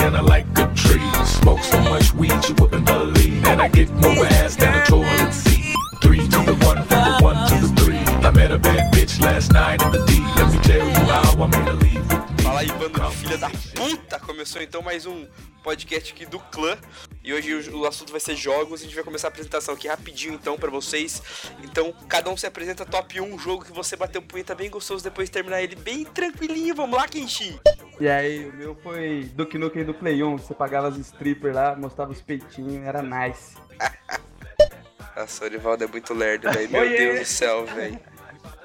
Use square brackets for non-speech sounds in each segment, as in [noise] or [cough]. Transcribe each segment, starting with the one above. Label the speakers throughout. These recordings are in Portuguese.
Speaker 1: I like good trees. Smoke so much weed you wouldn't believe. And I get more ass than a toilet seat. Three to the one, from the one to the three. I met a bad bitch last night in the D. Let me tell you how I made her leave.
Speaker 2: Fala aí, bando de filha da puta! Começou então mais um podcast aqui do clã. E hoje o, assunto vai ser jogos. A gente vai começar a apresentação aqui rapidinho então pra vocês. Então, cada um se apresenta top 1 jogo que você bateu punheta bem gostoso depois de terminar ele bem tranquilinho. Vamos lá, Kenshi!
Speaker 3: E aí, o meu foi Duke Nukem do Play 1. Você pagava as strippers lá, mostrava os peitinhos, era nice. [laughs]
Speaker 2: Nossa, o Orivaldo é muito lerdo, velho. Meu! Deus do céu, velho.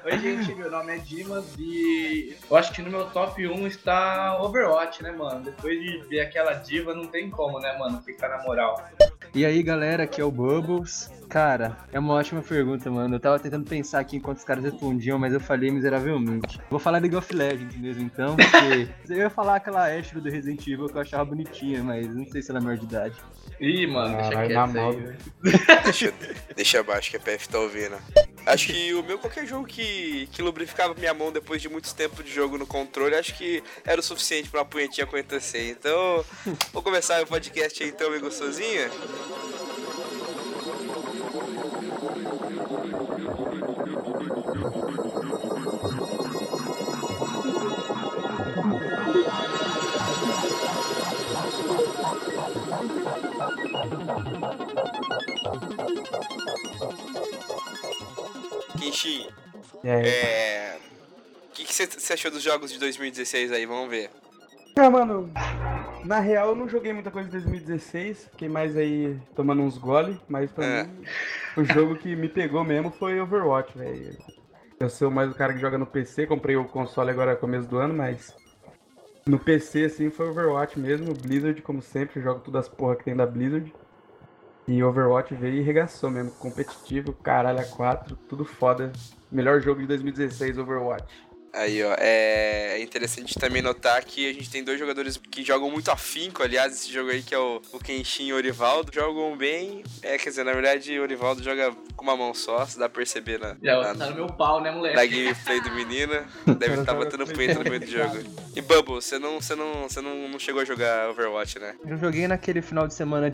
Speaker 4: Oi, gente, meu nome é Dimas e eu acho que no meu top 1 está Overwatch, né, mano? Depois de ver aquela diva, não tem como, né, mano? Ficar na moral.
Speaker 5: E aí galera, aqui é o Bubbles. Cara, é uma ótima pergunta, mano. Eu tava tentando pensar aqui enquanto os caras respondiam, mas eu falei miseravelmente. Vou falar League of Legends mesmo então, [laughs] porque eu ia falar aquela Ashley do Resident Evil que eu achava bonitinha, mas não sei se ela é maior de idade.
Speaker 4: Ih, mano, deixa
Speaker 3: Caralho,
Speaker 4: quieto aí, velho. [laughs]
Speaker 2: Deixa, deixa abaixo que a PF tá ouvindo. Acho que o meu, qualquer jogo que, que lubrificava minha mão depois de muito tempo de jogo no controle, acho que era o suficiente pra uma punhetinha acontecer. Então, [laughs] vou começar o podcast aí então, amigo gostosinha. [laughs] Kenshin,
Speaker 3: E aí?
Speaker 2: é. O que que você achou dos jogos de 2016 aí? Vamos ver.
Speaker 3: Ah, mano, na real eu não joguei muita coisa em 2016, fiquei mais aí tomando uns gole, mas pra
Speaker 2: É.
Speaker 3: mim o jogo que me pegou mesmo foi Overwatch, velho. Eu sou mais o cara que joga no PC, comprei o console agora no começo do ano, mas no PC assim foi Overwatch mesmo, Blizzard como sempre, jogo todas as porra que tem da Blizzard. E Overwatch veio e regaçou mesmo, competitivo, caralho a 4, tudo foda. Melhor jogo de 2016, Overwatch.
Speaker 2: Aí, ó, é interessante também notar que a gente tem dois jogadores que jogam muito afinco, aliás, esse jogo aí que é o, o Kenshin e o Orivaldo, jogam bem, é, quer dizer, na verdade o Orivaldo joga com uma mão só, se dá pra perceber na,
Speaker 4: Já
Speaker 2: na,
Speaker 4: tá no meu pau, né, moleque?
Speaker 2: na gameplay do menino, deve estar batendo punheta no meio do jogo. E Bubble, você não, você não, você não, não chegou a jogar Overwatch, né?
Speaker 5: Eu joguei naquele final de semana